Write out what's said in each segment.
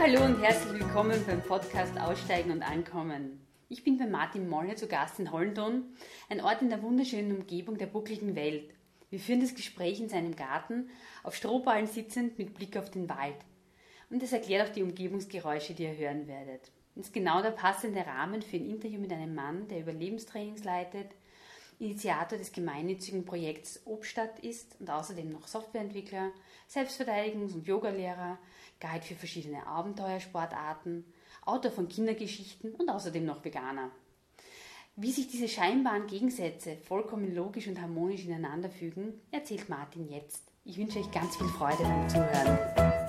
hallo und herzlich willkommen beim Podcast Aussteigen und Ankommen. Ich bin bei Martin Molle zu Gast in Hollendon, ein Ort in der wunderschönen Umgebung der buckligen Welt. Wir führen das Gespräch in seinem Garten, auf Strohballen sitzend mit Blick auf den Wald. Und es erklärt auch die Umgebungsgeräusche, die ihr hören werdet. Das ist genau der passende Rahmen für ein Interview mit einem Mann, der Überlebenstrainings leitet, Initiator des gemeinnützigen Projekts Obstadt ist und außerdem noch Softwareentwickler, Selbstverteidigungs- und Yogalehrer, Guide für verschiedene Abenteuersportarten, Autor von Kindergeschichten und außerdem noch Veganer. Wie sich diese scheinbaren Gegensätze vollkommen logisch und harmonisch ineinander fügen, erzählt Martin jetzt. Ich wünsche euch ganz viel Freude beim Zuhören.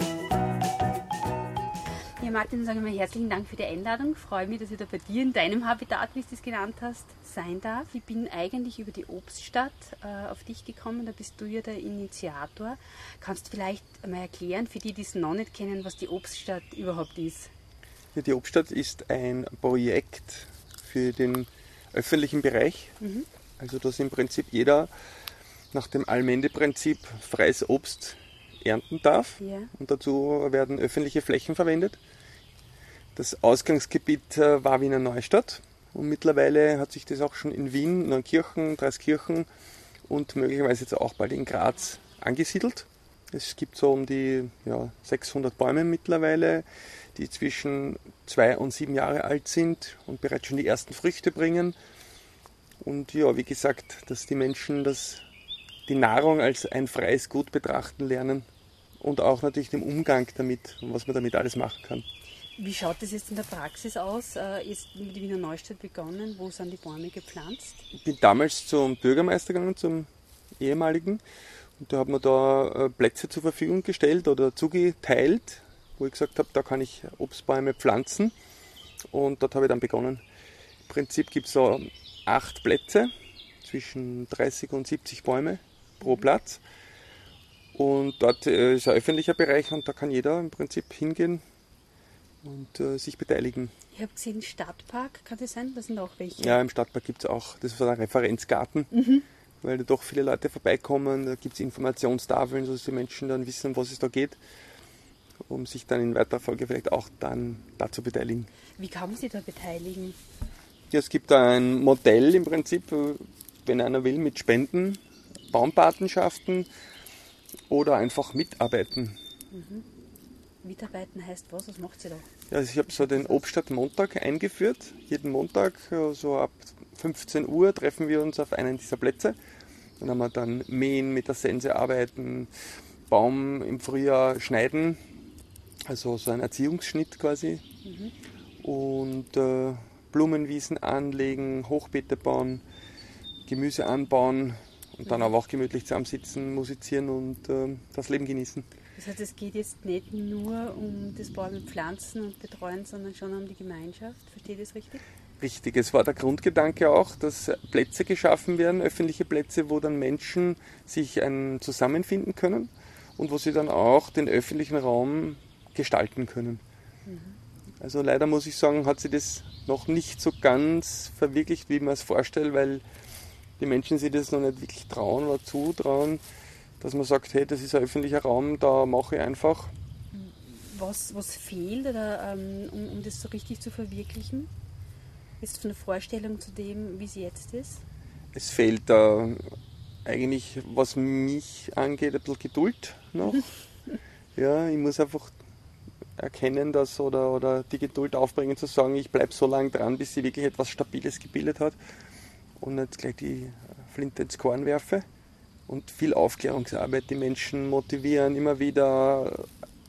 Ja, Martin, sagen wir herzlichen Dank für die Einladung. Ich freue mich, dass ich da bei dir in deinem Habitat, wie du es genannt hast, sein darf. Ich bin eigentlich über die Obststadt äh, auf dich gekommen, da bist du ja der Initiator. Kannst du vielleicht einmal erklären, für die, die es noch nicht kennen, was die Obststadt überhaupt ist? Ja, die Obststadt ist ein Projekt für den öffentlichen Bereich. Mhm. Also dass im Prinzip jeder nach dem Allmende-Prinzip freies Obst ernten darf. Ja. Und dazu werden öffentliche Flächen verwendet. Das Ausgangsgebiet äh, war Wiener Neustadt und mittlerweile hat sich das auch schon in Wien, Neunkirchen, Dreiskirchen und möglicherweise jetzt auch bald in Graz angesiedelt. Es gibt so um die ja, 600 Bäume mittlerweile, die zwischen zwei und sieben Jahre alt sind und bereits schon die ersten Früchte bringen. Und ja, wie gesagt, dass die Menschen das, die Nahrung als ein freies Gut betrachten lernen und auch natürlich den Umgang damit und was man damit alles machen kann. Wie schaut das jetzt in der Praxis aus? Äh, ist mit Wiener Neustadt begonnen? Wo sind die Bäume gepflanzt? Ich bin damals zum Bürgermeister gegangen, zum ehemaligen. Und da hat man da äh, Plätze zur Verfügung gestellt oder zugeteilt, wo ich gesagt habe, da kann ich Obstbäume pflanzen. Und dort habe ich dann begonnen. Im Prinzip gibt es so acht Plätze, zwischen 30 und 70 Bäume pro Platz. Und dort äh, ist ein öffentlicher Bereich und da kann jeder im Prinzip hingehen und äh, sich beteiligen. Ich habe gesehen, Stadtpark, kann das sein? Das sind auch welche. Ja, im Stadtpark gibt es auch, das ist ein Referenzgarten, mhm. weil da doch viele Leute vorbeikommen. Da gibt es Informationstafeln, sodass die Menschen dann wissen, um was es da geht, um sich dann in weiterer Folge vielleicht auch dann dazu beteiligen. Wie kann man sich da beteiligen? Ja, es gibt da ein Modell im Prinzip, äh, wenn einer will, mit Spenden, Baumpatenschaften oder einfach mitarbeiten. Mhm. Mitarbeiten heißt was? Was macht sie da? Ja, also ich habe so den Obststadt-Montag eingeführt. Jeden Montag, so ab 15 Uhr, treffen wir uns auf einen dieser Plätze. Dann haben wir dann mähen, mit der Sense arbeiten, Baum im Frühjahr schneiden, also so ein Erziehungsschnitt quasi. Mhm. Und äh, Blumenwiesen anlegen, Hochbeete bauen, Gemüse anbauen und dann mhm. aber auch gemütlich zusammensitzen, musizieren und äh, das Leben genießen. Das heißt, es geht jetzt nicht nur um das Bäume pflanzen und betreuen, sondern schon um die Gemeinschaft. Verstehe ich das richtig? Richtig, es war der Grundgedanke auch, dass Plätze geschaffen werden, öffentliche Plätze, wo dann Menschen sich ein zusammenfinden können und wo sie dann auch den öffentlichen Raum gestalten können. Mhm. Also leider muss ich sagen, hat sich das noch nicht so ganz verwirklicht, wie man es vorstellt, weil die Menschen sich das noch nicht wirklich trauen oder zutrauen dass man sagt, hey, das ist ein öffentlicher Raum, da mache ich einfach. Was, was fehlt, oder, ähm, um, um das so richtig zu verwirklichen? Ist von der Vorstellung zu dem, wie es jetzt ist? Es fehlt da äh, eigentlich, was mich angeht, ein bisschen Geduld noch. ja, ich muss einfach erkennen, dass oder, oder die Geduld aufbringen zu sagen, ich bleibe so lange dran, bis sie wirklich etwas Stabiles gebildet hat und nicht gleich die Flinte ins Korn werfe und viel Aufklärungsarbeit, die Menschen motivieren, immer wieder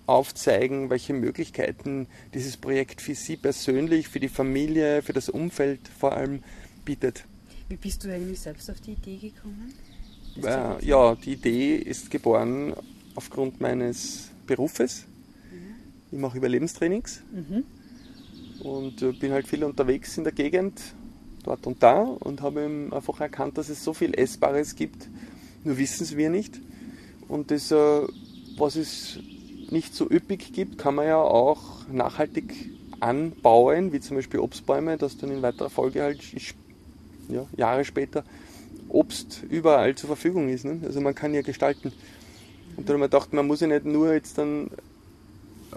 aufzeigen, welche Möglichkeiten dieses Projekt für sie persönlich, für die Familie, für das Umfeld vor allem bietet. Wie bist du eigentlich selbst auf die Idee gekommen? Ja, ja, die Idee ist geboren aufgrund meines Berufes. Mhm. Ich mache Überlebenstrainings mhm. und äh, bin halt viel unterwegs in der Gegend, dort und da und habe einfach erkannt, dass es so viel Essbares gibt, nur wissen es wir nicht. Und das, äh, was es nicht so üppig gibt, kann man ja auch nachhaltig anbauen, wie zum Beispiel Obstbäume, dass dann in weiterer Folge halt ja, Jahre später Obst überall zur Verfügung ist. Ne? Also man kann ja gestalten. Und dann habe ich mir gedacht, man muss ja nicht nur jetzt dann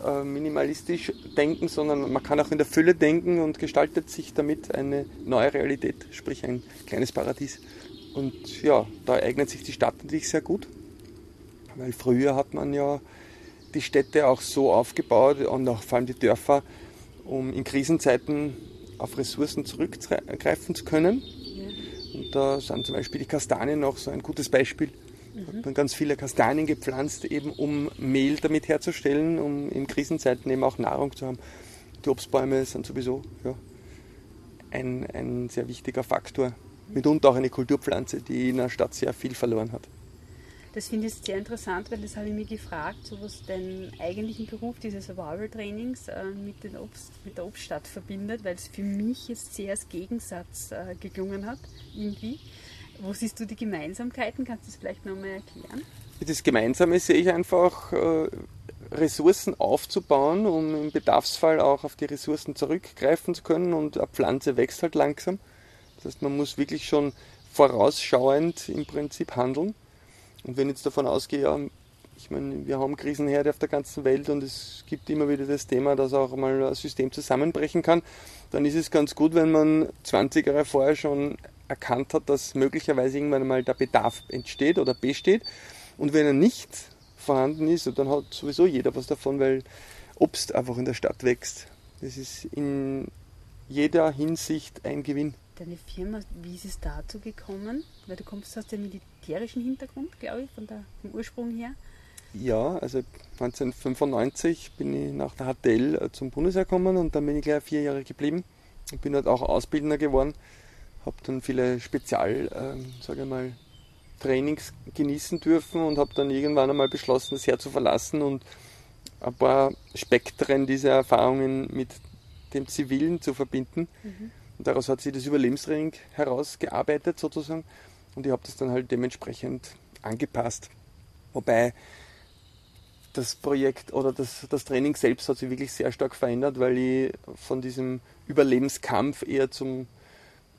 äh, minimalistisch denken, sondern man kann auch in der Fülle denken und gestaltet sich damit eine neue Realität, sprich ein kleines Paradies. Und ja, da eignet sich die Stadt natürlich sehr gut, weil früher hat man ja die Städte auch so aufgebaut und auch vor allem die Dörfer, um in Krisenzeiten auf Ressourcen zurückgreifen zu können. Ja. Und da sind zum Beispiel die Kastanien auch so ein gutes Beispiel. Mhm. Hat man ganz viele Kastanien gepflanzt, eben um Mehl damit herzustellen, um in Krisenzeiten eben auch Nahrung zu haben. Die Obstbäume sind sowieso ja, ein, ein sehr wichtiger Faktor mitunter auch eine Kulturpflanze, die in der Stadt sehr viel verloren hat. Das finde ich sehr interessant, weil das habe ich mir gefragt, so was deinen eigentlichen Beruf dieses Survival-Trainings äh, mit, mit der Obststadt verbindet, weil es für mich jetzt sehr als Gegensatz äh, geklungen hat, irgendwie. Wo siehst du die Gemeinsamkeiten? Kannst du das vielleicht nochmal erklären? Das Gemeinsame sehe ich einfach, äh, Ressourcen aufzubauen, um im Bedarfsfall auch auf die Ressourcen zurückgreifen zu können und eine Pflanze wächst halt langsam. Das heißt, man muss wirklich schon vorausschauend im Prinzip handeln. Und wenn ich jetzt davon ausgehe, ja, ich meine, wir haben Krisenherde auf der ganzen Welt und es gibt immer wieder das Thema, dass auch mal ein System zusammenbrechen kann, dann ist es ganz gut, wenn man 20 Jahre vorher schon erkannt hat, dass möglicherweise irgendwann mal der Bedarf entsteht oder besteht. Und wenn er nicht vorhanden ist, dann hat sowieso jeder was davon, weil Obst einfach in der Stadt wächst. Das ist in jeder Hinsicht ein Gewinn deine Firma, wie ist es dazu gekommen? Weil du kommst aus dem militärischen Hintergrund, glaube ich, von der, vom Ursprung her. Ja, also 1995 bin ich nach der HTL äh, zum Bundesheer gekommen und dann bin ich gleich vier Jahre geblieben. Ich bin halt auch Ausbildner geworden, habe dann viele Spezial, ähm, sage ich mal, Trainings genießen dürfen und habe dann irgendwann einmal beschlossen, das Heer zu verlassen und ein paar Spektren dieser Erfahrungen mit dem Zivilen zu verbinden. Mhm. Und daraus hat sich das Überlebenstraining herausgearbeitet sozusagen. Und ich habe das dann halt dementsprechend angepasst. Wobei das Projekt oder das, das Training selbst hat sich wirklich sehr stark verändert, weil ich von diesem Überlebenskampf eher zum,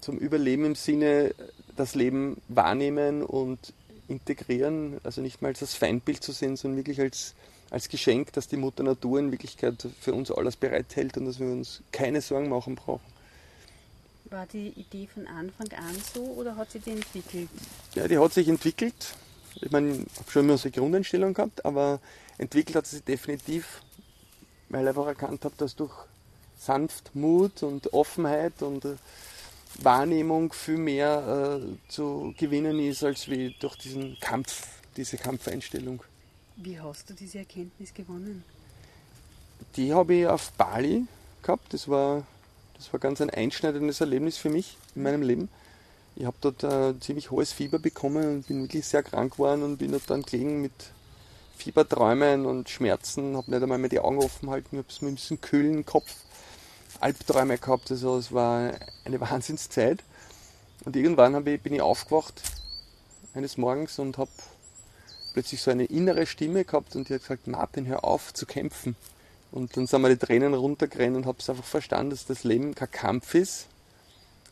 zum Überleben im Sinne das Leben wahrnehmen und integrieren, also nicht mal als das Feindbild zu sehen, sondern wirklich als, als Geschenk, dass die Mutter Natur in Wirklichkeit für uns alles bereithält und dass wir uns keine Sorgen machen brauchen. War die Idee von Anfang an so oder hat sich die entwickelt? Ja, die hat sich entwickelt. Ich meine, ich habe schon immer so eine Grundeinstellung gehabt, aber entwickelt hat sie sich definitiv, weil ich einfach erkannt habe, dass durch Sanftmut und Offenheit und äh, Wahrnehmung viel mehr äh, zu gewinnen ist, als wie durch diesen Kampf, diese Kampfeinstellung. Wie hast du diese Erkenntnis gewonnen? Die habe ich auf Bali gehabt. Das war das war ganz ein einschneidendes Erlebnis für mich in meinem Leben. Ich habe dort äh, ziemlich hohes Fieber bekommen und bin wirklich sehr krank geworden und bin dort dann gelegen mit Fieberträumen und Schmerzen, habe nicht einmal mehr die Augen offen halten, habe so ein bisschen kühlen Kopf, Albträume gehabt, also es war eine Wahnsinnszeit. Und irgendwann ich, bin ich aufgewacht eines Morgens und habe plötzlich so eine innere Stimme gehabt und die hat gesagt, Martin, hör auf zu kämpfen. Und dann sind mir die Tränen runtergerannt und habe es einfach verstanden, dass das Leben kein Kampf ist,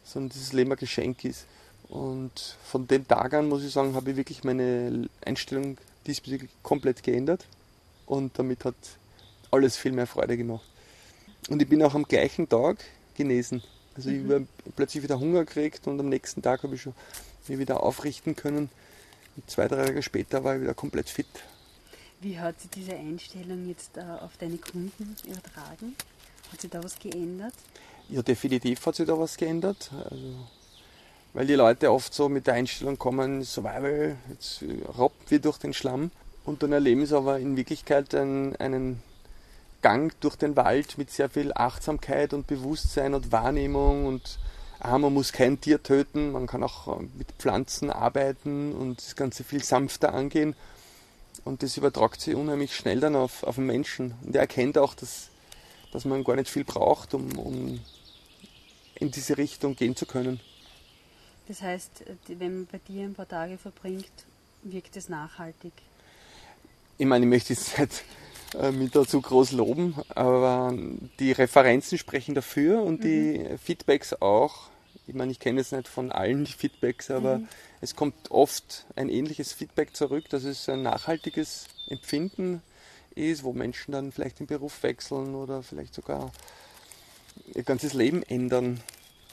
sondern dass das Leben ein Geschenk ist. Und von dem Tag an, muss ich sagen, habe ich wirklich meine Einstellung diesbezüglich komplett geändert. Und damit hat alles viel mehr Freude gemacht. Und ich bin auch am gleichen Tag genesen. Also mhm. ich habe plötzlich wieder Hunger gekriegt und am nächsten Tag habe ich schon mich wieder aufrichten können. Und zwei, drei Tage später war ich wieder komplett fit. Wie hat sich diese Einstellung jetzt äh, auf deine Kunden übertragen? Hat sich da was geändert? Ja, definitiv hat sich da was geändert. Also, weil die Leute oft so mit der Einstellung kommen, Survival, jetzt robbt wir durch den Schlamm. Und dann erleben sie aber in Wirklichkeit einen, einen Gang durch den Wald mit sehr viel Achtsamkeit und Bewusstsein und Wahrnehmung und ah, man muss kein Tier töten, man kann auch mit Pflanzen arbeiten und das Ganze viel sanfter angehen. Und das übertragt sich unheimlich schnell dann auf, auf den Menschen. Und er erkennt auch, dass, dass man gar nicht viel braucht, um, um in diese Richtung gehen zu können. Das heißt, wenn man bei dir ein paar Tage verbringt, wirkt es nachhaltig? Ich meine, ich möchte es nicht äh, mit dazu groß loben, aber die Referenzen sprechen dafür und mhm. die Feedbacks auch. Ich meine, ich kenne es nicht von allen die Feedbacks, aber mhm. Es kommt oft ein ähnliches Feedback zurück. Das ist ein nachhaltiges Empfinden ist, wo Menschen dann vielleicht den Beruf wechseln oder vielleicht sogar ihr ganzes Leben ändern,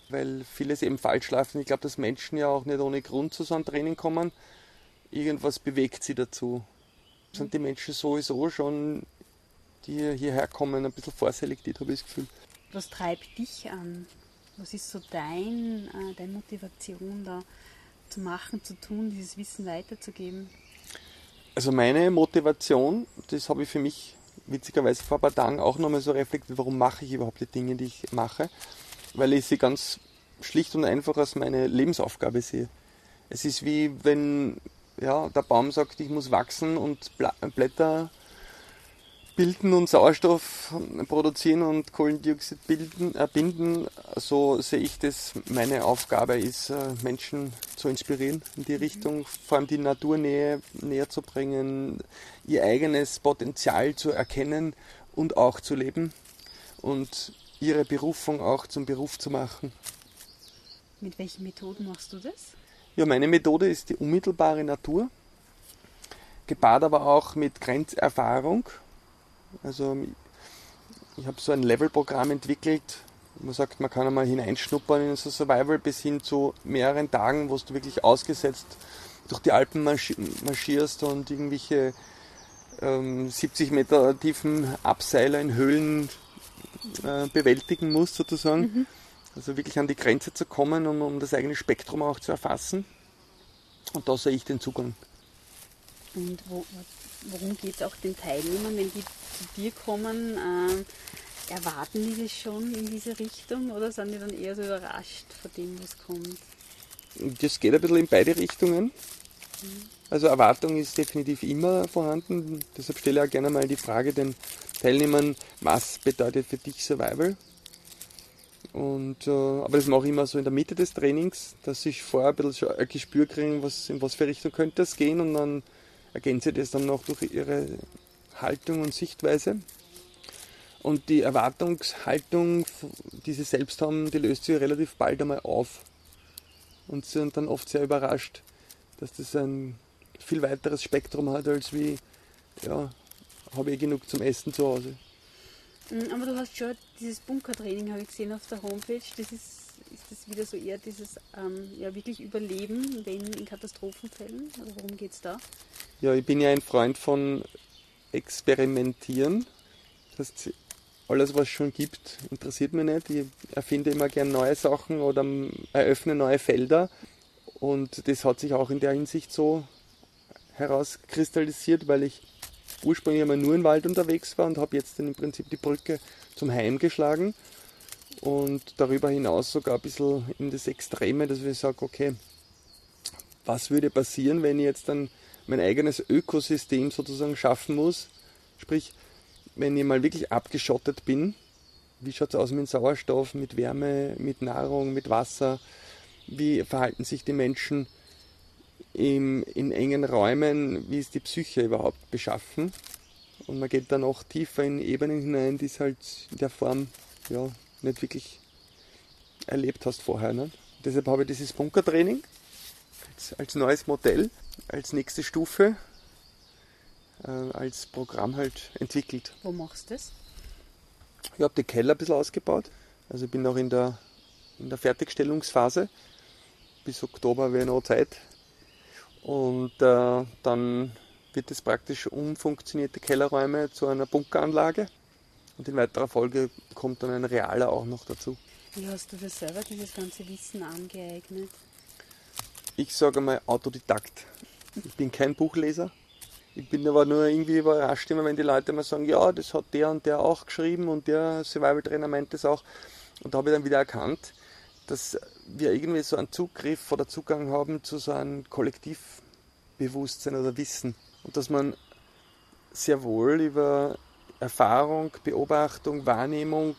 weil vieles eben falsch läuft. Ich glaube, dass Menschen ja auch nicht ohne Grund zu so einem Training kommen. Irgendwas bewegt sie dazu. Sind die Menschen sowieso schon, die hierher kommen, ein bisschen vorselektiert, habe ich das Gefühl. Was treibt dich an? Was ist so dein, äh, deine Motivation da zu machen, zu tun, dieses Wissen weiterzugeben? Also meine Motivation, das habe ich für mich witzigerweise vor ein paar Tagen auch nochmal so reflektiert, warum mache ich überhaupt die Dinge, die ich mache, weil ich sie ganz schlicht und einfach als meine Lebensaufgabe sehe. Es ist wie wenn ja, der Baum sagt, ich muss wachsen und Blätter bilden und Sauerstoff produzieren und Kohlendioxid bilden, äh, binden, so sehe ich das. Meine Aufgabe ist, äh, Menschen zu inspirieren in die Richtung, vor allem die Naturnähe näher zu bringen, ihr eigenes Potenzial zu erkennen und auch zu leben und ihre Berufung auch zum Beruf zu machen. Mit welchen Methoden machst du das? Ja, meine Methode ist die unmittelbare Natur, gepaart aber auch mit Grenzerfahrung also ich habe so ein Levelprogramm entwickelt. Man sagt, man kann einmal hineinschnuppern in so Survival bis hin zu mehreren Tagen, wo du wirklich ausgesetzt durch die Alpen marschierst und irgendwelche ähm, 70 Meter tiefen Abseiler in Höhlen äh, bewältigen musst sozusagen. Mhm. Also wirklich an die Grenze zu kommen, um, um das eigene Spektrum auch zu erfassen. Und da sehe ich den Zugang. Und wo, worum geht es auch den Teilnehmern, wenn die zu dir kommen? Äh, erwarten die das schon in diese Richtung oder sind die dann eher so überrascht von dem, was kommt? Das geht ein bisschen in beide Richtungen. Mhm. Also Erwartung ist definitiv immer vorhanden. Deshalb stelle ich auch gerne mal die Frage den Teilnehmern, was bedeutet für dich Survival? Und, äh, aber das mache ich immer so in der Mitte des Trainings, dass ich vorher ein bisschen ein Gespür kriege, was, in was für Richtung könnte es gehen und dann ergänze das dann noch durch ihre Haltung und Sichtweise. Und die Erwartungshaltung, die sie selbst haben, die löst sich relativ bald einmal auf. Und sie sind dann oft sehr überrascht, dass das ein viel weiteres Spektrum hat, als wie, ja, habe ich genug zum Essen zu Hause. Mm, aber du hast schon dieses Bunkertraining, habe ich gesehen auf der Homepage, das ist ist das wieder so eher dieses ähm, ja, wirklich Überleben, wenn in Katastrophenfällen? Oder worum geht es da? Ja, ich bin ja ein Freund von Experimentieren. Das heißt, alles, was es schon gibt, interessiert mich nicht. Ich erfinde immer gern neue Sachen oder eröffne neue Felder. Und das hat sich auch in der Hinsicht so herauskristallisiert, weil ich ursprünglich einmal nur im Wald unterwegs war und habe jetzt dann im Prinzip die Brücke zum Heim geschlagen und darüber hinaus sogar ein bisschen in das Extreme, dass ich sage, okay, was würde passieren, wenn ich jetzt dann mein eigenes Ökosystem sozusagen schaffen muss? Sprich, wenn ich mal wirklich abgeschottet bin, wie schaut es aus mit Sauerstoff, mit Wärme, mit Nahrung, mit Wasser? Wie verhalten sich die Menschen im, in engen Räumen? Wie ist die Psyche überhaupt beschaffen? Und man geht dann auch tiefer in Ebenen hinein, die es halt in der Form ja, nicht wirklich erlebt hast vorher. Ne? Deshalb habe ich dieses Bunkertraining als, als neues Modell, als nächste Stufe, äh, als Programm halt entwickelt. Wo machst du das? Ich habe die Keller ein bisschen ausgebaut. Also ich bin noch in der, in der Fertigstellungsphase. Bis Oktober wäre noch Zeit. Und äh, dann wird es praktisch umfunktionierte Kellerräume zu einer Bunkeranlage. Und in weiterer Folge kommt dann ein realer auch noch dazu. Wie hast du dir selber dieses ganze Wissen angeeignet? Ich sage mal Autodidakt. Ich bin kein Buchleser. Ich bin aber nur irgendwie überrascht immer, wenn die Leute mal sagen, ja, das hat der und der auch geschrieben und der Survival-Trainer meint das auch. Und da habe ich dann wieder erkannt, dass wir irgendwie so einen Zugriff oder Zugang haben zu so einem Kollektivbewusstsein oder Wissen. Und dass man sehr wohl über Erfahrung, Beobachtung, Wahrnehmung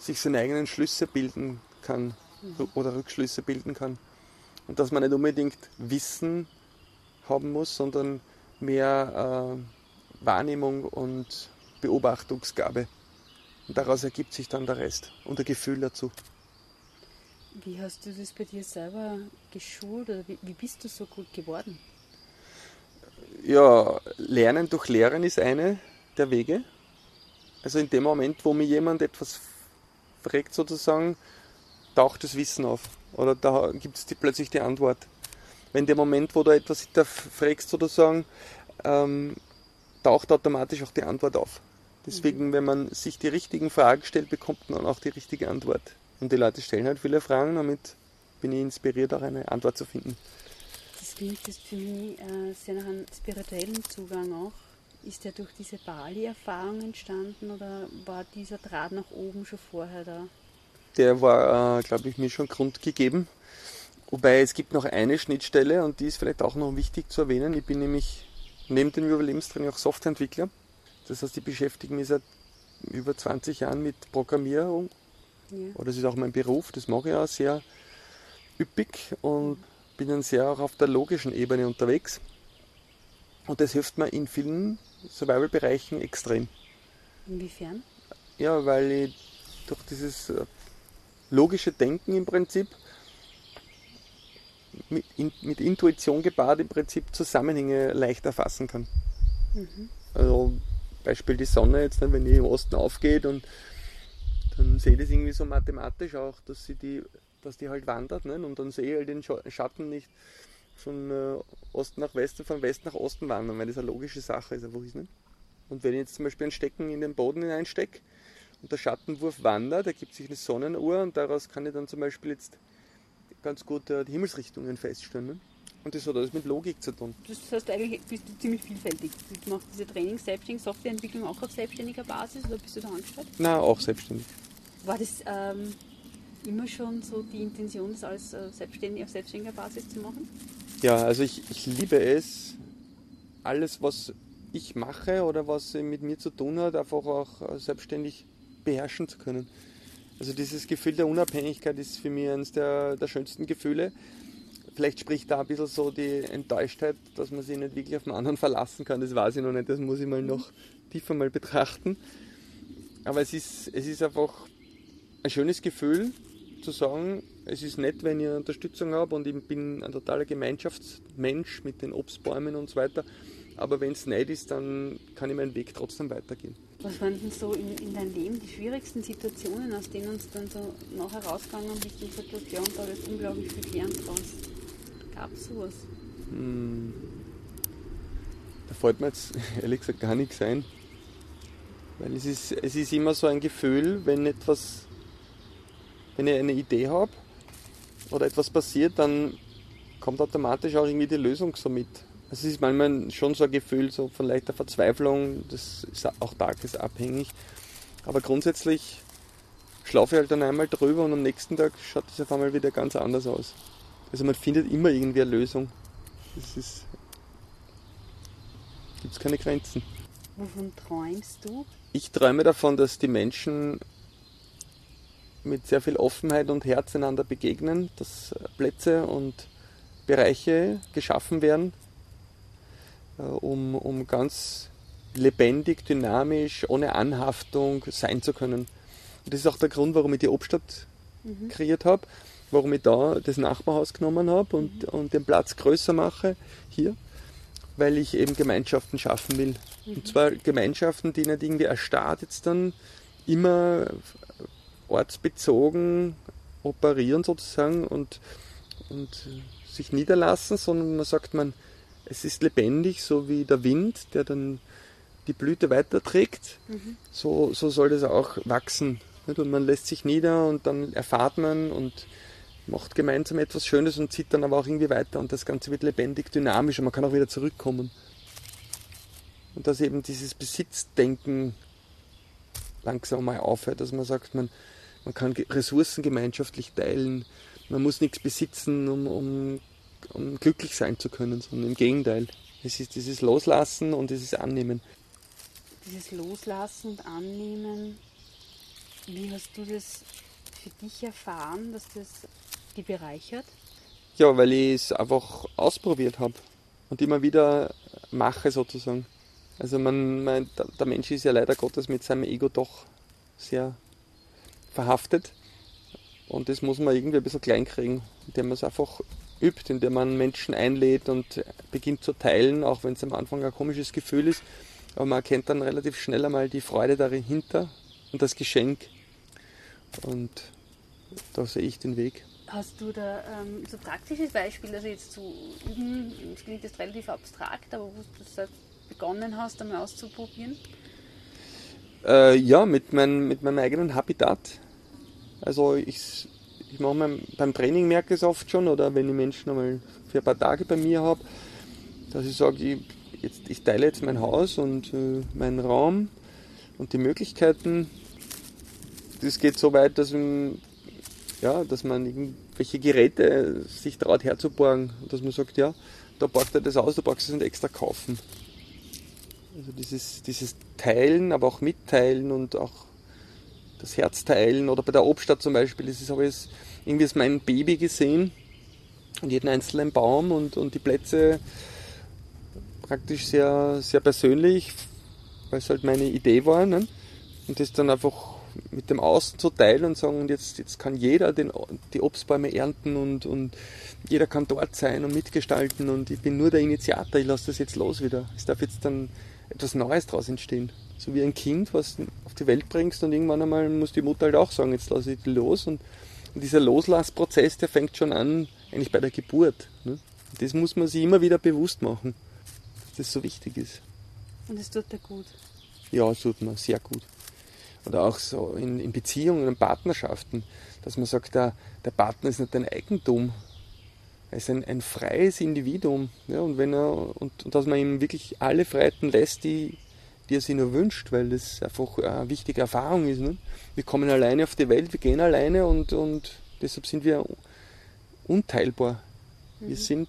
sich seine eigenen Schlüsse bilden kann mhm. oder Rückschlüsse bilden kann. Und dass man nicht unbedingt Wissen haben muss, sondern mehr äh, Wahrnehmung und Beobachtungsgabe. Und daraus ergibt sich dann der Rest und der Gefühl dazu. Wie hast du das bei dir selber geschult oder wie, wie bist du so gut geworden? Ja, Lernen durch Lehren ist eine der Wege. Also in dem Moment, wo mir jemand etwas fragt sozusagen, taucht das Wissen auf. Oder da gibt es die, plötzlich die Antwort. Wenn der Moment, wo du etwas fragst sozusagen, ähm, taucht automatisch auch die Antwort auf. Deswegen, mhm. wenn man sich die richtigen Fragen stellt, bekommt man auch die richtige Antwort. Und die Leute stellen halt viele Fragen, damit bin ich inspiriert, auch eine Antwort zu finden. Das klingt jetzt für mich äh, sehr nach einem spirituellen Zugang auch. Ist der durch diese Bali-Erfahrung entstanden oder war dieser Draht nach oben schon vorher da? Der war, äh, glaube ich, mir schon grundgegeben. Wobei es gibt noch eine Schnittstelle und die ist vielleicht auch noch wichtig zu erwähnen. Ich bin nämlich neben dem Überlebenstraining auch Softwareentwickler. Das heißt, ich beschäftige mich seit über 20 Jahren mit Programmierung. Ja. Das ist auch mein Beruf, das mache ich auch sehr üppig und bin dann sehr auch auf der logischen Ebene unterwegs. Und das hilft mir in vielen Survival-Bereichen extrem. Inwiefern? Ja, weil ich durch dieses äh, logische Denken im Prinzip mit, in, mit Intuition gepaart im Prinzip Zusammenhänge leicht erfassen kann. Mhm. Also Beispiel die Sonne jetzt, wenn die im Osten aufgeht und dann sehe ich das irgendwie so mathematisch auch, dass sie die, dass die halt wandert ne? und dann sehe ich halt den Schatten nicht von äh, Osten nach Westen, von Westen nach Osten wandern, weil das eine logische Sache ist einfach ist. Ne? Und wenn ich jetzt zum Beispiel ein Stecken in den Boden hineinstecke und der Schattenwurf wandert, ergibt sich eine Sonnenuhr und daraus kann ich dann zum Beispiel jetzt ganz gut äh, die Himmelsrichtungen feststellen. Ne? Und das hat alles mit Logik zu tun. Das heißt, eigentlich bist du ziemlich vielfältig. Du machst diese Trainings, selbstständig, Softwareentwicklung auch auf selbstständiger Basis oder bist du da angestellt? Nein, auch selbstständig. War das ähm, immer schon so die Intention, das alles äh, selbstständig, auf selbstständiger Basis zu machen? Ja, also ich, ich liebe es, alles, was ich mache oder was mit mir zu tun hat, einfach auch äh, selbstständig beherrschen zu können. Also dieses Gefühl der Unabhängigkeit ist für mich eines der, der schönsten Gefühle. Vielleicht spricht da ein bisschen so die Enttäuschtheit, dass man sich nicht wirklich auf den anderen verlassen kann. Das weiß ich noch nicht, das muss ich mal noch tiefer mal betrachten. Aber es ist, es ist einfach ein schönes Gefühl zu sagen, es ist nett, wenn ich Unterstützung habe und ich bin ein totaler Gemeinschaftsmensch mit den Obstbäumen und so weiter. Aber wenn es nicht ist, dann kann ich meinen Weg trotzdem weitergehen. Was waren denn so in, in deinem Leben die schwierigsten Situationen, aus denen uns dann so nachher rausgegangen und gesagt hast, ja, und da habe ich unglaublich viel gelernt draus? Gab es sowas? Hm. Da fällt mir jetzt ehrlich gesagt gar nichts ein. Weil es ist, es ist immer so ein Gefühl, wenn etwas, wenn ich eine Idee habe oder etwas passiert, dann kommt automatisch auch irgendwie die Lösung so mit. Es ist manchmal schon so ein Gefühl so von leichter Verzweiflung, das ist auch tagesabhängig. Aber grundsätzlich schlafe ich halt dann einmal drüber und am nächsten Tag schaut es auf einmal wieder ganz anders aus. Also man findet immer irgendwie eine Lösung. Es ist. gibt keine Grenzen. Wovon träumst du? Ich träume davon, dass die Menschen mit sehr viel Offenheit und Herz einander begegnen, dass Plätze und Bereiche geschaffen werden, äh, um, um ganz lebendig, dynamisch, ohne Anhaftung sein zu können. Und das ist auch der Grund, warum ich die Obstadt mhm. kreiert habe, warum ich da das Nachbarhaus genommen habe und, mhm. und den Platz größer mache hier, weil ich eben Gemeinschaften schaffen will. Mhm. Und zwar Gemeinschaften, die nicht irgendwie erstarrt jetzt dann immer ortsbezogen operieren sozusagen und, und sich niederlassen, sondern man sagt, man, es ist lebendig, so wie der Wind, der dann die Blüte weiterträgt, mhm. so, so soll das auch wachsen. Und man lässt sich nieder und dann erfahrt man und macht gemeinsam etwas Schönes und zieht dann aber auch irgendwie weiter und das Ganze wird lebendig, dynamisch und man kann auch wieder zurückkommen. Und dass eben dieses Besitzdenken langsam mal aufhört, dass man sagt, man, man kann Ressourcen gemeinschaftlich teilen, man muss nichts besitzen, um, um um glücklich sein zu können, sondern im Gegenteil. Es ist dieses Loslassen und dieses Annehmen. Dieses Loslassen und Annehmen, wie hast du das für dich erfahren, dass das die bereichert? Ja, weil ich es einfach ausprobiert habe und immer wieder mache sozusagen. Also man, man, der Mensch ist ja leider Gottes mit seinem Ego doch sehr verhaftet und das muss man irgendwie ein bisschen klein kriegen, indem man es einfach übt, indem man Menschen einlädt und beginnt zu teilen, auch wenn es am Anfang ein komisches Gefühl ist. Aber man erkennt dann relativ schnell einmal die Freude dahinter und das Geschenk. Und da sehe ich den Weg. Hast du da ähm, so praktisches Beispiel, also jetzt zu üben, das klingt jetzt relativ abstrakt, aber wo du das begonnen hast, einmal auszuprobieren? Äh, ja, mit, mein, mit meinem eigenen Habitat. Also ich, ich mache mein, beim Training merke ich es oft schon oder wenn ich Menschen einmal für ein paar Tage bei mir habe, dass ich sage, ich, jetzt, ich teile jetzt mein Haus und äh, meinen Raum und die Möglichkeiten. Das geht so weit, dass, ja, dass man irgendwelche Geräte sich traut herzuborgen, dass man sagt, ja, da packt er das aus, da packst du es nicht extra kaufen. Also dieses, dieses Teilen, aber auch Mitteilen und auch das Herz teilen oder bei der Obstadt zum Beispiel, das ist, habe ich irgendwie als mein Baby gesehen und jeden einzelnen Baum und, und die Plätze praktisch sehr, sehr persönlich, weil es halt meine Idee war. Ne? Und das dann einfach mit dem Außen zu teilen und sagen, jetzt, jetzt kann jeder den, die Obstbäume ernten und, und jeder kann dort sein und mitgestalten und ich bin nur der Initiator, ich lasse das jetzt los wieder. Es darf jetzt dann etwas Neues daraus entstehen. So wie ein Kind, was du auf die Welt bringst und irgendwann einmal muss die Mutter halt auch sagen, jetzt lasse ich die los und, und dieser Loslassprozess, der fängt schon an, eigentlich bei der Geburt. Ne? Das muss man sich immer wieder bewusst machen, dass das so wichtig ist. Und es tut dir gut? Ja, es tut mir sehr gut. Oder auch so in, in Beziehungen, in Partnerschaften, dass man sagt, der, der Partner ist nicht dein Eigentum, er ist ein, ein freies Individuum. Ja, und, wenn er, und, und dass man ihm wirklich alle Freiheiten lässt, die, die er sich nur wünscht, weil das einfach eine wichtige Erfahrung ist. Ne? Wir kommen alleine auf die Welt, wir gehen alleine und, und deshalb sind wir unteilbar. Mhm. Wir sind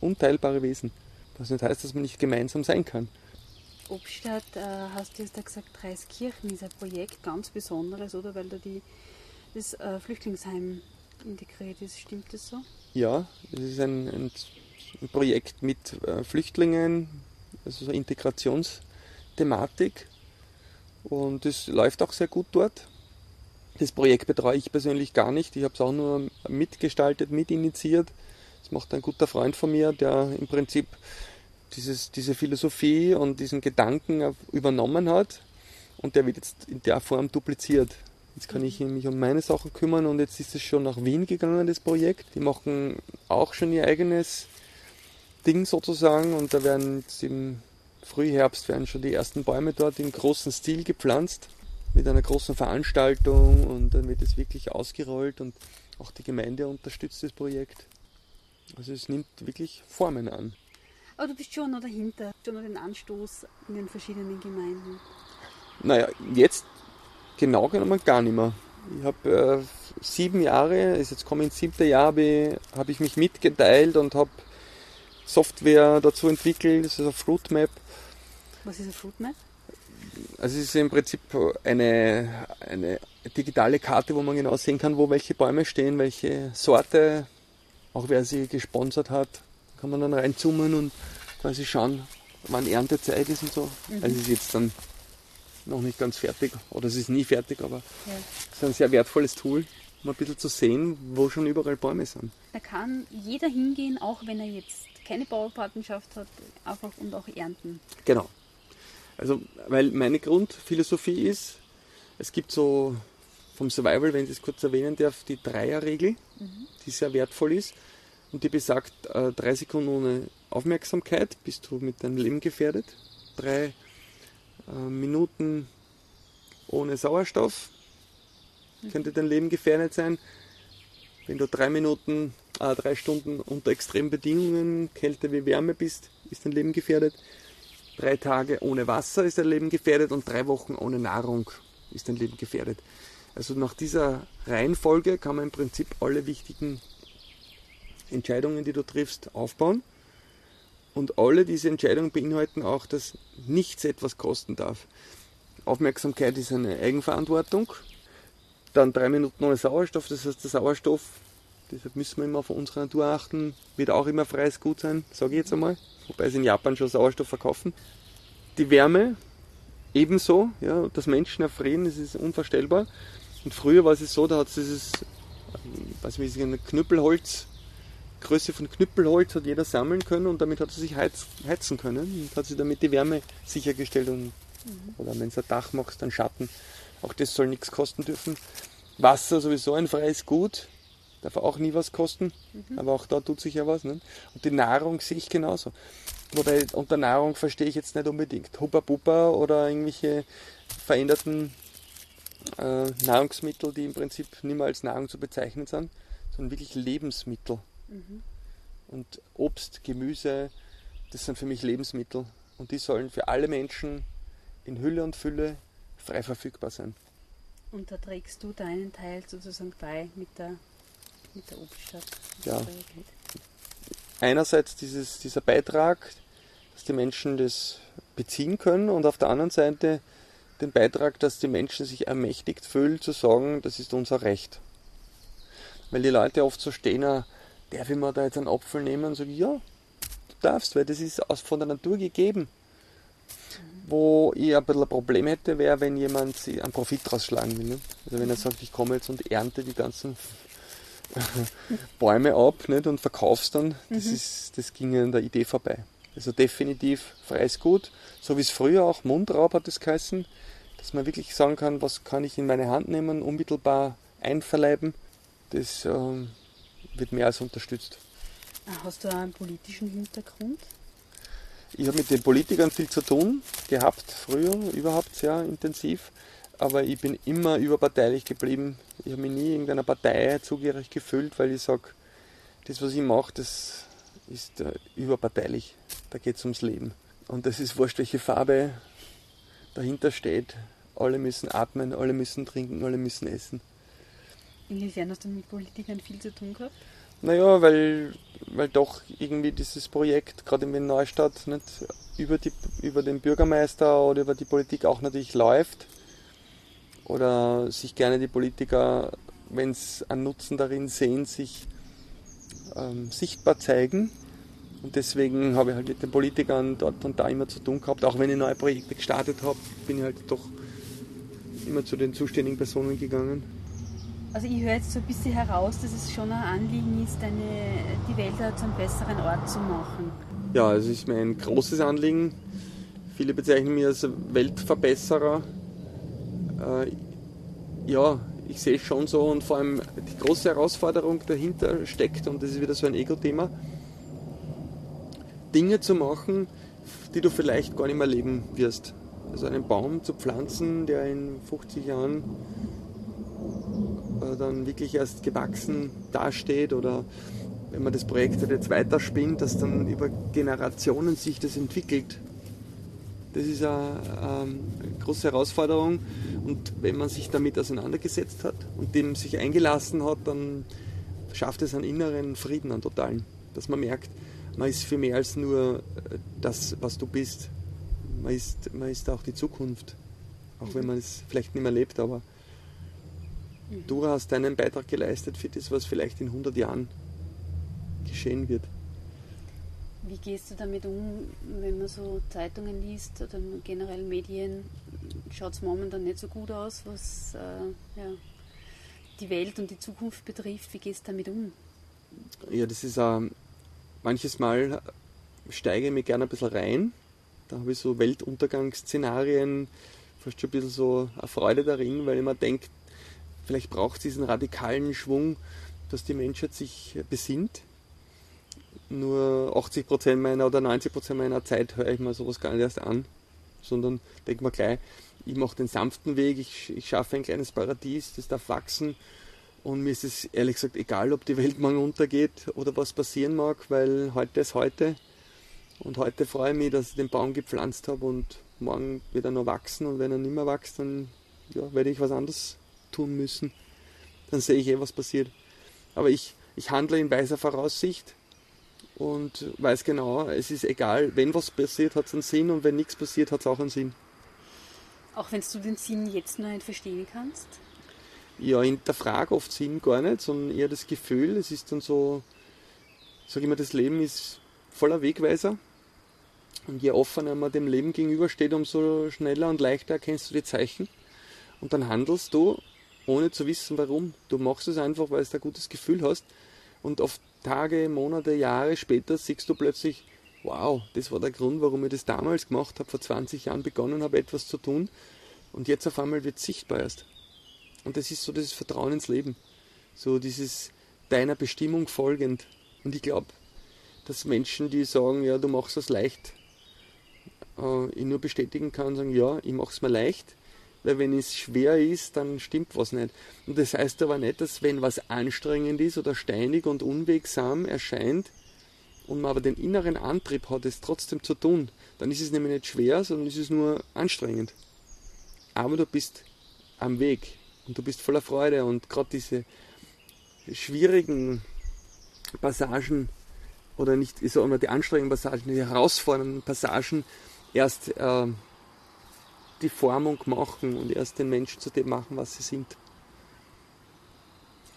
unteilbare Wesen. Was nicht heißt, dass man nicht gemeinsam sein kann. Obstadt, äh, hast du jetzt da gesagt, Dreiskirchen ist ein Projekt ganz Besonderes, oder? Weil da die, das äh, Flüchtlingsheim integriert ist. Stimmt das so? Ja, es ist ein, ein, ein Projekt mit äh, Flüchtlingen, also so Integrationsthematik. Und es läuft auch sehr gut dort. Das Projekt betreue ich persönlich gar nicht. Ich habe es auch nur mitgestaltet, mitinitiiert. Das macht ein guter Freund von mir, der im Prinzip dieses, diese Philosophie und diesen Gedanken übernommen hat. Und der wird jetzt in der Form dupliziert. Jetzt kann ich mich um meine Sachen kümmern und jetzt ist es schon nach Wien gegangen, das Projekt. Die machen auch schon ihr eigenes Ding sozusagen und da werden im Frühherbst werden schon die ersten Bäume dort im großen Stil gepflanzt mit einer großen Veranstaltung und dann wird es wirklich ausgerollt und auch die Gemeinde unterstützt das Projekt. Also es nimmt wirklich Formen an. Aber du bist schon noch dahinter, schon noch den Anstoß in den verschiedenen Gemeinden. Naja, jetzt genau genommen gar nicht mehr. Ich habe äh, sieben Jahre, ist jetzt komme ins siebte Jahr, habe ich, hab ich mich mitgeteilt und habe Software dazu entwickelt. Das ist eine Fruitmap. Was ist eine Fruitmap? Also es ist im Prinzip eine, eine digitale Karte, wo man genau sehen kann, wo welche Bäume stehen, welche Sorte, auch wer sie gesponsert hat. Kann man dann reinzoomen und quasi schauen, wann Erntezeit ist und so. Mhm. Also es ist jetzt dann noch nicht ganz fertig oder es ist nie fertig, aber ja. es ist ein sehr wertvolles Tool, um ein bisschen zu sehen, wo schon überall Bäume sind. Da kann jeder hingehen, auch wenn er jetzt keine Baupartnerschaft hat, einfach und auch ernten. Genau. Also, weil meine Grundphilosophie ist, es gibt so vom Survival, wenn ich das kurz erwähnen darf, die Dreierregel, mhm. die sehr wertvoll ist. Und die besagt, äh, drei Sekunden ohne Aufmerksamkeit bist du mit deinem Leben gefährdet. Drei äh, Minuten ohne Sauerstoff könnte dein Leben gefährdet sein. Wenn du drei Minuten, äh, drei Stunden unter extremen Bedingungen, Kälte wie Wärme bist, ist dein Leben gefährdet. Drei Tage ohne Wasser ist dein Leben gefährdet und drei Wochen ohne Nahrung ist dein Leben gefährdet. Also nach dieser Reihenfolge kann man im Prinzip alle wichtigen Entscheidungen, die du triffst, aufbauen. Und alle diese Entscheidungen beinhalten auch, dass nichts etwas kosten darf. Aufmerksamkeit ist eine Eigenverantwortung. Dann drei Minuten ohne Sauerstoff, das heißt der Sauerstoff, deshalb müssen wir immer auf unsere Natur achten, wird auch immer freies Gut sein, sage ich jetzt einmal. Wobei sie in Japan schon Sauerstoff verkaufen. Die Wärme ebenso, ja, dass Menschen erfrieren, das ist unvorstellbar. Und früher war es so, da hat es dieses, weiß nicht, Knüppelholz Größe von Knüppelholz hat jeder sammeln können und damit hat er sich heiz, heizen können und hat sich damit die Wärme sichergestellt. Und, mhm. Oder wenn du ein Dach machst, dann Schatten. Auch das soll nichts kosten dürfen. Wasser sowieso ein freies Gut, darf auch nie was kosten, mhm. aber auch da tut sich ja was. Ne? Und die Nahrung sehe ich genauso. Wobei unter Nahrung verstehe ich jetzt nicht unbedingt Huppa Puppa oder irgendwelche veränderten äh, Nahrungsmittel, die im Prinzip nicht mehr als Nahrung zu bezeichnen sind, sondern wirklich Lebensmittel. Mhm. Und Obst, Gemüse, das sind für mich Lebensmittel. Und die sollen für alle Menschen in Hülle und Fülle frei verfügbar sein. Und da trägst du deinen Teil sozusagen bei mit der, mit der Obststadt. Ja. Einerseits dieses, dieser Beitrag, dass die Menschen das beziehen können und auf der anderen Seite den Beitrag, dass die Menschen sich ermächtigt fühlen, zu sagen, das ist unser Recht. Weil die Leute oft so stehen, ah, darf ich mir da jetzt einen Apfel nehmen und sagen, ja, du darfst, weil das ist aus, von der Natur gegeben. Wo ich ein bisschen ein Problem hätte, wäre, wenn jemand einen Profit draus schlagen will. Ne? Also wenn er sagt, ich komme jetzt und ernte die ganzen Bäume ab nicht? und verkauf's dann, das, mhm. ist, das ging an der Idee vorbei. Also definitiv freies Gut, so wie es früher auch Mundraub hat es geheißen, dass man wirklich sagen kann, was kann ich in meine Hand nehmen, unmittelbar einverleiben. Das ähm, wird mehr als unterstützt. Ah, hast du einen politischen Hintergrund? Ich habe mit den Politikern viel zu tun gehabt, früher überhaupt sehr intensiv, aber ich bin immer überparteilich geblieben. Ich habe mich nie irgendeiner Partei zugehörig gefühlt, weil ich sage, das, was ich mache, das ist äh, überparteilich. Da geht es ums Leben. Und das ist wurscht, welche Farbe dahinter steht. Alle müssen atmen, alle müssen trinken, alle müssen essen. Inwiefern hast du mit Politikern viel zu tun gehabt? Naja, weil, weil doch irgendwie dieses Projekt, gerade in Wien Neustadt, nicht über, die, über den Bürgermeister oder über die Politik auch natürlich läuft. Oder sich gerne die Politiker, wenn es einen Nutzen darin sehen, sich ähm, sichtbar zeigen. Und deswegen habe ich halt mit den Politikern dort und da immer zu tun gehabt. Auch wenn ich neue Projekte gestartet habe, bin ich halt doch immer zu den zuständigen Personen gegangen. Also ich höre jetzt so ein bisschen heraus, dass es schon ein Anliegen ist, eine, die Welt zu einem besseren Ort zu machen. Ja, es ist mir ein großes Anliegen. Viele bezeichnen mich als Weltverbesserer. Äh, ja, ich sehe es schon so und vor allem die große Herausforderung dahinter steckt, und das ist wieder so ein Ego-Thema, Dinge zu machen, die du vielleicht gar nicht mehr leben wirst. Also einen Baum zu pflanzen, der in 50 Jahren äh, dann wirklich erst gewachsen dasteht oder wenn man das Projekt halt jetzt weiterspinnt, dass dann über Generationen sich das entwickelt. Das ist eine, ähm, eine große Herausforderung und wenn man sich damit auseinandergesetzt hat und dem sich eingelassen hat, dann schafft es einen inneren Frieden, einen totalen. Dass man merkt, man ist viel mehr als nur äh, das, was du bist. Man ist, man ist auch die Zukunft. Auch wenn man es vielleicht nicht mehr lebt, aber Du hast deinen Beitrag geleistet für das, was vielleicht in 100 Jahren geschehen wird. Wie gehst du damit um, wenn man so Zeitungen liest oder generell Medien? Schaut es momentan nicht so gut aus, was äh, ja, die Welt und die Zukunft betrifft. Wie gehst du damit um? Ja, das ist äh, manches Mal steige ich mich gerne ein bisschen rein. Da habe ich so Weltuntergangsszenarien, fast schon ein bisschen so eine Freude darin, weil ich mir denke, Vielleicht braucht es diesen radikalen Schwung, dass die Menschheit sich besinnt. Nur 80% meiner oder 90% meiner Zeit höre ich mir sowas gar nicht erst an, sondern denke mir gleich, ich mache den sanften Weg, ich, ich schaffe ein kleines Paradies, das darf wachsen. Und mir ist es ehrlich gesagt egal, ob die Welt morgen untergeht oder was passieren mag, weil heute ist heute. Und heute freue ich mich, dass ich den Baum gepflanzt habe und morgen wird er noch wachsen. Und wenn er nicht mehr wächst, dann ja, werde ich was anderes tun müssen, dann sehe ich eh, was passiert. Aber ich, ich handle in weiser Voraussicht und weiß genau, es ist egal, wenn was passiert, hat es einen Sinn und wenn nichts passiert, hat es auch einen Sinn. Auch wenn du den Sinn jetzt noch nicht verstehen kannst? Ja, in der Frage oft Sinn gar nicht, sondern eher das Gefühl, es ist dann so, sage ich mal, das Leben ist voller Wegweiser. Und je offener man dem Leben gegenübersteht, umso schneller und leichter erkennst du die Zeichen. Und dann handelst du ohne zu wissen warum. Du machst es einfach, weil du ein gutes Gefühl hast. Und oft Tage, Monate, Jahre später siehst du plötzlich, wow, das war der Grund, warum ich das damals gemacht habe, vor 20 Jahren begonnen habe, etwas zu tun. Und jetzt auf einmal wird es sichtbar erst. Und das ist so dieses Vertrauen ins Leben. So dieses deiner Bestimmung folgend. Und ich glaube, dass Menschen, die sagen, ja, du machst das leicht, äh, ich nur bestätigen kann sagen, ja, ich mache es mir leicht, weil wenn es schwer ist, dann stimmt was nicht. Und das heißt aber nicht, dass wenn was anstrengend ist oder steinig und unwegsam erscheint und man aber den inneren Antrieb hat, es trotzdem zu tun, dann ist es nämlich nicht schwer, sondern es ist nur anstrengend. Aber du bist am Weg und du bist voller Freude und gerade diese schwierigen Passagen oder nicht, ist auch immer die anstrengenden Passagen, die herausfordernden Passagen erst äh, die Formung machen und erst den Menschen zu dem machen, was sie sind.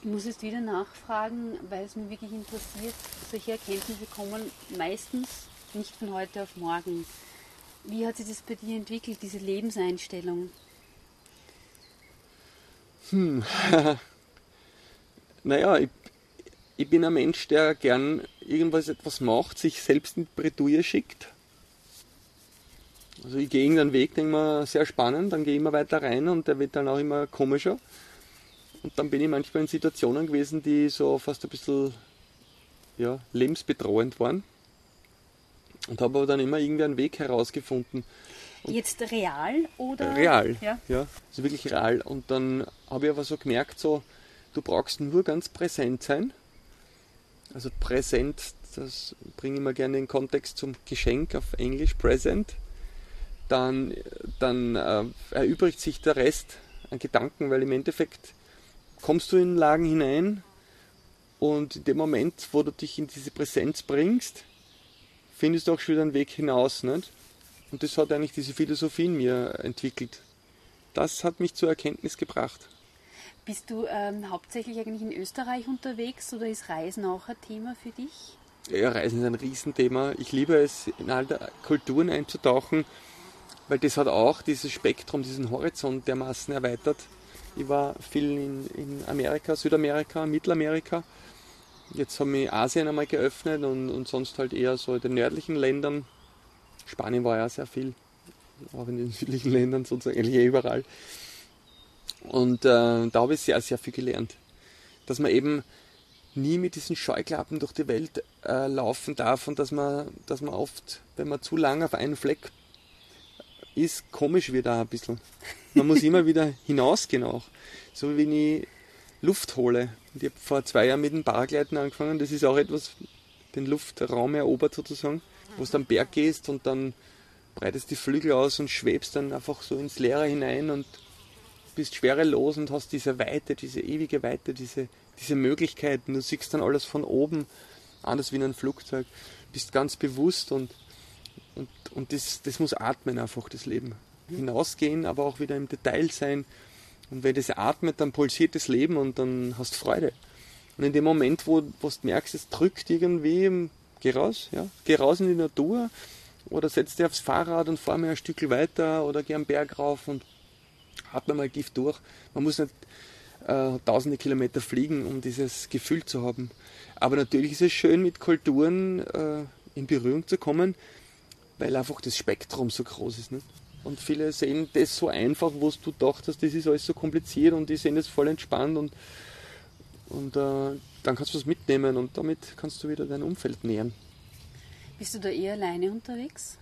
Ich muss jetzt wieder nachfragen, weil es mich wirklich interessiert. Solche Erkenntnisse kommen meistens nicht von heute auf morgen. Wie hat sich das bei dir entwickelt, diese Lebenseinstellung? Hm. naja, ich, ich bin ein Mensch, der gern irgendwas etwas macht, sich selbst in die Bredouille schickt. Also ich gehe irgendeinen Weg, denke mir sehr spannend, dann gehe ich immer weiter rein und der wird dann auch immer komischer. Und dann bin ich manchmal in Situationen gewesen, die so fast ein bisschen ja, lebensbedrohend waren. Und habe aber dann immer irgendwie einen Weg herausgefunden. Und Jetzt real oder? Real, ja. ja. Also wirklich real. Und dann habe ich aber so gemerkt, so, du brauchst nur ganz präsent sein. Also präsent, das bringe ich mir gerne in den Kontext zum Geschenk auf Englisch, present dann, dann äh, erübrigt sich der Rest an Gedanken, weil im Endeffekt kommst du in Lagen hinein und in dem Moment, wo du dich in diese Präsenz bringst, findest du auch schon wieder einen Weg hinaus. Nicht? Und das hat eigentlich diese Philosophie in mir entwickelt. Das hat mich zur Erkenntnis gebracht. Bist du ähm, hauptsächlich eigentlich in Österreich unterwegs oder ist Reisen auch ein Thema für dich? Ja, Reisen ist ein Riesenthema. Ich liebe es, in all der Kulturen einzutauchen weil das hat auch dieses Spektrum, diesen Horizont dermaßen erweitert. Ich war viel in, in Amerika, Südamerika, Mittelamerika. Jetzt haben wir Asien einmal geöffnet und, und sonst halt eher so in den nördlichen Ländern. Spanien war ja sehr viel, auch in den südlichen Ländern sozusagen, eigentlich eh überall. Und äh, da habe ich sehr, sehr viel gelernt. Dass man eben nie mit diesen Scheuklappen durch die Welt äh, laufen darf und dass man, dass man oft, wenn man zu lange auf einen Fleck ist komisch wieder ein bisschen. Man muss immer wieder hinausgehen auch. So wie wenn ich Luft hole. Ich habe vor zwei Jahren mit dem Paragleiten angefangen. Das ist auch etwas, den Luftraum erobert sozusagen, wo du am Berg gehst und dann breitest die Flügel aus und schwebst dann einfach so ins Leere hinein und bist schwerelos und hast diese Weite, diese ewige Weite, diese, diese Möglichkeiten. Du siehst dann alles von oben, anders wie in einem Flugzeug. Bist ganz bewusst und und, und das, das muss atmen einfach, das Leben. Hinausgehen, aber auch wieder im Detail sein. Und wenn das atmet, dann pulsiert das Leben und dann hast du Freude. Und in dem Moment, wo, wo du merkst, es drückt irgendwie, geh raus, ja, geh raus in die Natur oder setz dich aufs Fahrrad und fahr mal ein Stück weiter oder geh am Berg rauf und atme mal Gift durch. Man muss nicht äh, tausende Kilometer fliegen, um dieses Gefühl zu haben. Aber natürlich ist es schön, mit Kulturen äh, in Berührung zu kommen, weil einfach das Spektrum so groß ist. Nicht? Und viele sehen das so einfach, wo du dachtest, das ist alles so kompliziert und die sehen das voll entspannt und, und äh, dann kannst du das mitnehmen und damit kannst du wieder dein Umfeld nähern. Bist du da eher alleine unterwegs?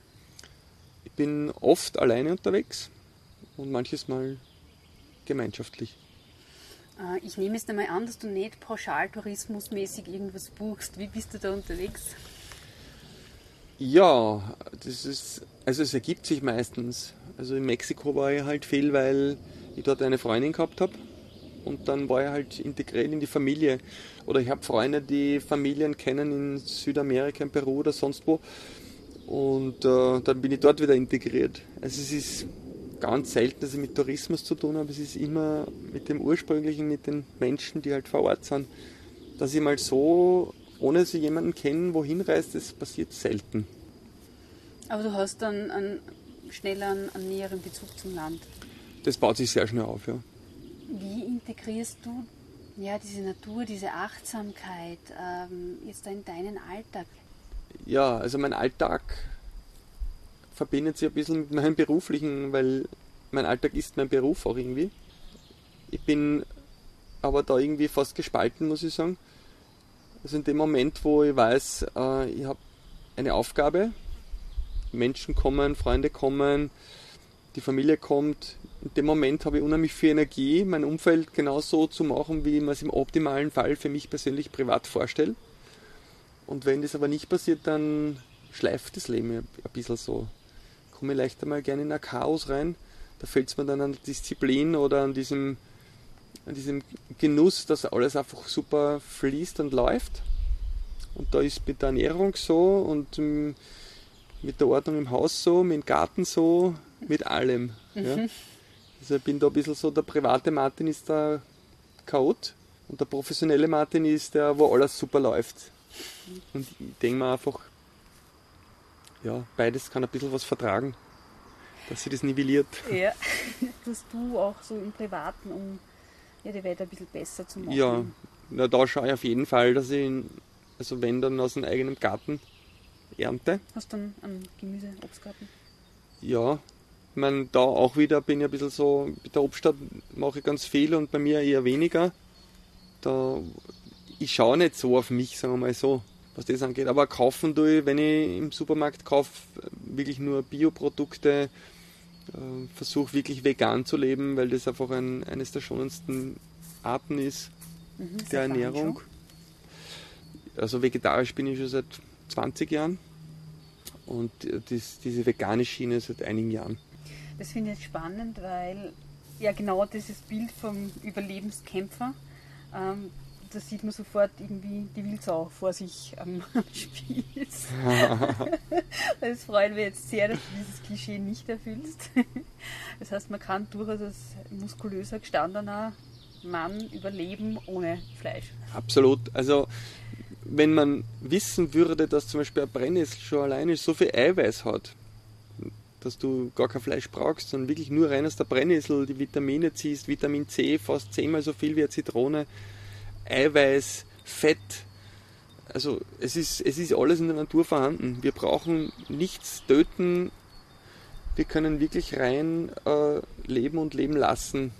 Ich bin oft alleine unterwegs und manches Mal gemeinschaftlich. Äh, ich nehme es einmal an, dass du nicht pauschal tourismusmäßig irgendwas buchst. Wie bist du da unterwegs? Ja, das ist, also es ergibt sich meistens. Also in Mexiko war ich halt viel, weil ich dort eine Freundin gehabt habe und dann war ich halt integriert in die Familie. Oder ich habe Freunde, die Familien kennen in Südamerika, in Peru oder sonst wo. Und äh, dann bin ich dort wieder integriert. Also es ist ganz selten, dass ich mit Tourismus zu tun habe. Es ist immer mit dem Ursprünglichen, mit den Menschen, die halt vor Ort sind. Dass ich mal so ohne sie jemanden kennen, wohin reist, das passiert selten. Aber du hast dann einen, schneller einen, einen näheren Bezug zum Land. Das baut sich sehr schnell auf, ja. Wie integrierst du Ja, diese Natur, diese Achtsamkeit, ähm, jetzt in deinen Alltag. Ja, also mein Alltag verbindet sich ein bisschen mit meinem beruflichen, weil mein Alltag ist mein Beruf auch irgendwie. Ich bin aber da irgendwie fast gespalten, muss ich sagen. Also in dem Moment, wo ich weiß, äh, ich habe eine Aufgabe, Menschen kommen, Freunde kommen, die Familie kommt, in dem Moment habe ich unheimlich viel Energie, mein Umfeld genauso zu machen, wie man es im optimalen Fall für mich persönlich privat vorstellt. Und wenn das aber nicht passiert, dann schleift das Leben ein bisschen so. Komme ich leicht einmal gerne in ein Chaos rein. Da fällt es mir dann an Disziplin oder an diesem, an diesem Genuss, dass alles einfach super fließt und läuft. Und da ist mit der Ernährung so und mit der Ordnung im Haus so, mit dem Garten so, mit allem. Mhm. Ja. Also ich bin da ein bisschen so, der private Martin ist der Chaot und der professionelle Martin ist der, wo alles super läuft. Und ich denke mir einfach, ja, beides kann ein bisschen was vertragen, dass sie das nivelliert. Ja, tust du auch so im Privaten, um ja, die Welt ein bisschen besser zu machen? Ja, na, da schaue ich auf jeden Fall, dass ich, also wenn dann aus einem eigenen Garten ernte. Hast du dann einen Gemüse-, Obstgarten? Ja, ich meine, da auch wieder bin ich ein bisschen so, mit der Obststadt mache ich ganz viel und bei mir eher weniger. Da, ich schaue nicht so auf mich, sagen wir mal so, was das angeht. Aber kaufen tue ich, wenn ich im Supermarkt kaufe, wirklich nur Bioprodukte, äh, versuche wirklich vegan zu leben, weil das einfach ein, eines der schonendsten Arten ist mhm, der Ernährung. Also vegetarisch bin ich schon seit 20 Jahren und das, diese vegane Schiene seit einigen Jahren. Das finde ich spannend, weil ja genau dieses Bild vom Überlebenskämpfer, ähm, da sieht man sofort irgendwie die Wildsau vor sich am Spieß. Es freut mich jetzt sehr, dass du dieses Klischee nicht erfüllst. Das heißt, man kann durchaus als muskulöser, gestandener Mann überleben ohne Fleisch. Absolut. Also wenn man wissen würde, dass zum Beispiel ein Brennnessel schon alleine so viel Eiweiß hat, dass du gar kein Fleisch brauchst, sondern wirklich nur rein aus der Brennnessel die Vitamine ziehst, Vitamin C fast zehnmal so viel wie eine Zitrone, Eiweiß, Fett. Also es ist, es ist alles in der Natur vorhanden. Wir brauchen nichts töten. Wir können wirklich rein äh, leben und leben lassen.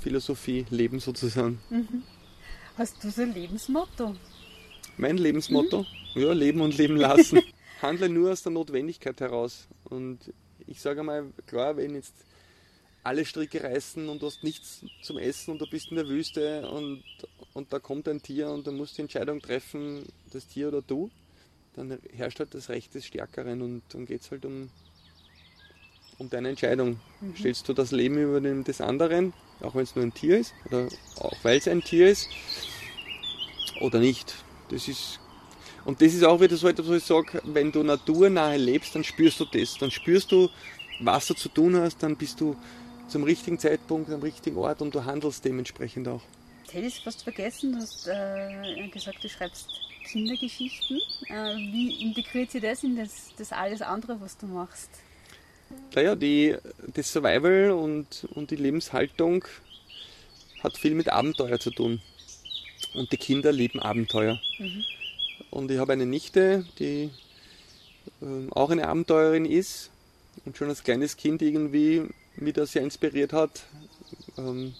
Philosophie, Leben sozusagen. Mhm. Hast du so ein Lebensmotto? Mein Lebensmotto? Mhm. Ja, leben und leben lassen. Handle nur aus der Notwendigkeit heraus. Und ich sage mal, klar, wenn jetzt alle Stricke reißen und du hast nichts zum Essen und du bist in der Wüste und, und da kommt ein Tier und du musst die Entscheidung treffen, das Tier oder du, dann herrscht halt das Recht des Stärkeren und dann geht es halt um, um deine Entscheidung. Mhm. Stellst du das Leben über dem des anderen, auch wenn es nur ein Tier ist oder auch weil es ein Tier ist, oder nicht? Das ist und das ist auch wieder so etwas, wo ich sage, wenn du naturnahe lebst, dann spürst du das. Dann spürst du, was du zu tun hast, dann bist du zum richtigen Zeitpunkt am richtigen Ort und du handelst dementsprechend auch. Ich hätte es fast vergessen, du hast äh, gesagt, du schreibst Kindergeschichten. Äh, wie integriert sich das in das, das alles andere, was du machst? Naja, die, das Survival und, und die Lebenshaltung hat viel mit Abenteuer zu tun. Und die Kinder lieben Abenteuer. Mhm. Und ich habe eine Nichte, die äh, auch eine Abenteurerin ist und schon als kleines Kind irgendwie mich da sehr inspiriert hat, ähm,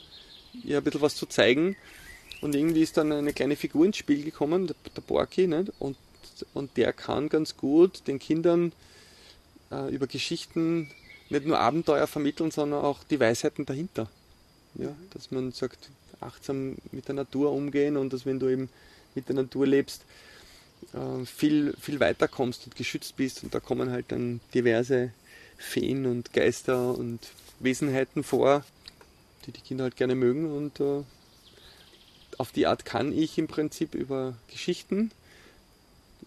ihr ein bisschen was zu zeigen. Und irgendwie ist dann eine kleine Figur ins Spiel gekommen, der, der Borki, nicht? Und, und der kann ganz gut den Kindern äh, über Geschichten nicht nur Abenteuer vermitteln, sondern auch die Weisheiten dahinter. Ja, dass man sagt, achtsam mit der Natur umgehen und dass wenn du eben mit der Natur lebst, äh, viel, viel weiter kommst und geschützt bist. Und da kommen halt dann diverse Feen und Geister und Wesenheiten vor, die die Kinder halt gerne mögen. Und äh, auf die Art kann ich im Prinzip über Geschichten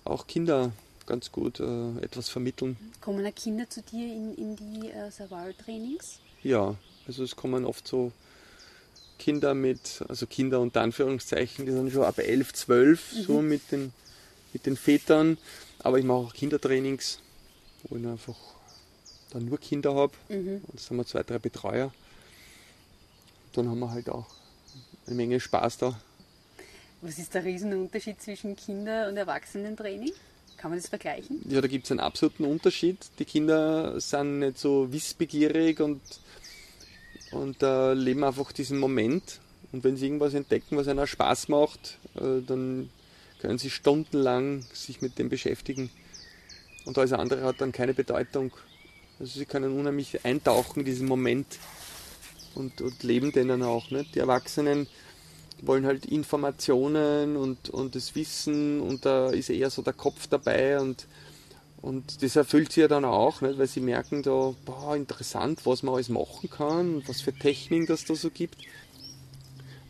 auch Kinder ganz gut äh, etwas vermitteln. Kommen da Kinder zu dir in, in die äh, Survival-Trainings? Ja, also es kommen oft so Kinder mit, also Kinder unter Anführungszeichen, die sind schon ab 11, 12, mhm. so mit den mit den Vätern, aber ich mache auch Kindertrainings, wo ich einfach dann nur Kinder habe. Mhm. Und haben wir zwei, drei Betreuer. Dann haben wir halt auch eine Menge Spaß da. Was ist der Riesenunterschied zwischen Kinder- und Erwachsenentraining? Kann man das vergleichen? Ja, da gibt es einen absoluten Unterschied. Die Kinder sind nicht so wissbegierig und, und äh, leben einfach diesen Moment. Und wenn sie irgendwas entdecken, was ihnen Spaß macht, äh, dann können sie stundenlang sich mit dem beschäftigen. Und alles andere hat dann keine Bedeutung. Also sie können unheimlich eintauchen in diesen Moment und, und leben den dann auch. Nicht? Die Erwachsenen wollen halt Informationen und, und das Wissen und da ist eher so der Kopf dabei und, und das erfüllt sie ja dann auch, nicht? weil sie merken da, boah, interessant, was man alles machen kann, was für Techniken das da so gibt.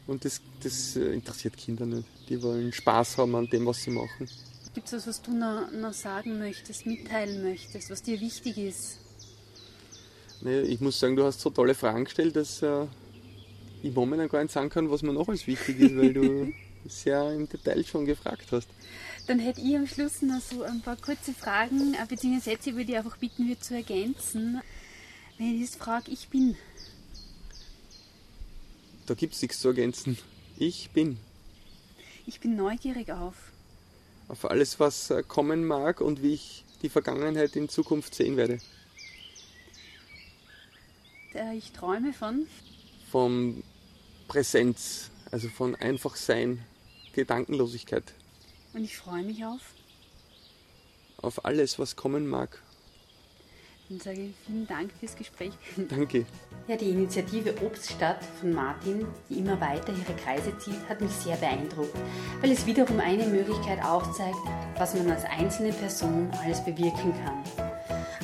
Und das, das äh, interessiert Kinder nicht. Die wollen Spaß haben an dem, was sie machen. Gibt es was, was du noch, noch sagen möchtest, mitteilen möchtest, was dir wichtig ist? Nee, ich muss sagen, du hast so tolle Fragen gestellt, dass äh, ich momentan gar nicht sagen kann, was mir noch als wichtig ist, weil du sehr im Detail schon gefragt hast. Dann hätte ich am Schluss noch so ein paar kurze Fragen, äh, beziehungsweise Sätze würde ich einfach bitten, wir zu ergänzen. Wenn ich jetzt frage, ich bin. Da gibt es nichts zu ergänzen. Ich bin. Ich bin neugierig auf. Auf alles, was äh, kommen mag und wie ich die Vergangenheit in Zukunft sehen werde. Äh, ich träume von. Vom Präsenz, also von einfach sein, Gedankenlosigkeit. Und ich freue mich auf. Auf alles, was kommen mag. Dann sage ich vielen Dank fürs Gespräch. Danke. Ja, die Initiative Obststadt von Martin, die immer weiter ihre Kreise zieht, hat mich sehr beeindruckt, weil es wiederum eine Möglichkeit aufzeigt, was man als einzelne Person alles bewirken kann.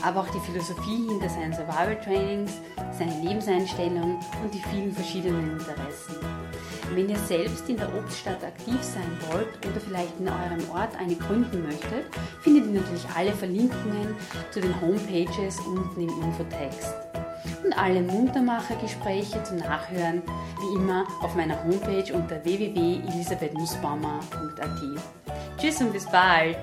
Aber auch die Philosophie hinter seinen Survival Trainings, seine Lebenseinstellung und die vielen verschiedenen Interessen. Wenn ihr selbst in der Obststadt aktiv sein wollt oder vielleicht in eurem Ort eine gründen möchtet, findet ihr natürlich alle Verlinkungen zu den Homepages unten im Infotext. Und alle Muntermacher-Gespräche zum Nachhören wie immer auf meiner Homepage unter www.elisabethnussbaumer.at. Tschüss und bis bald!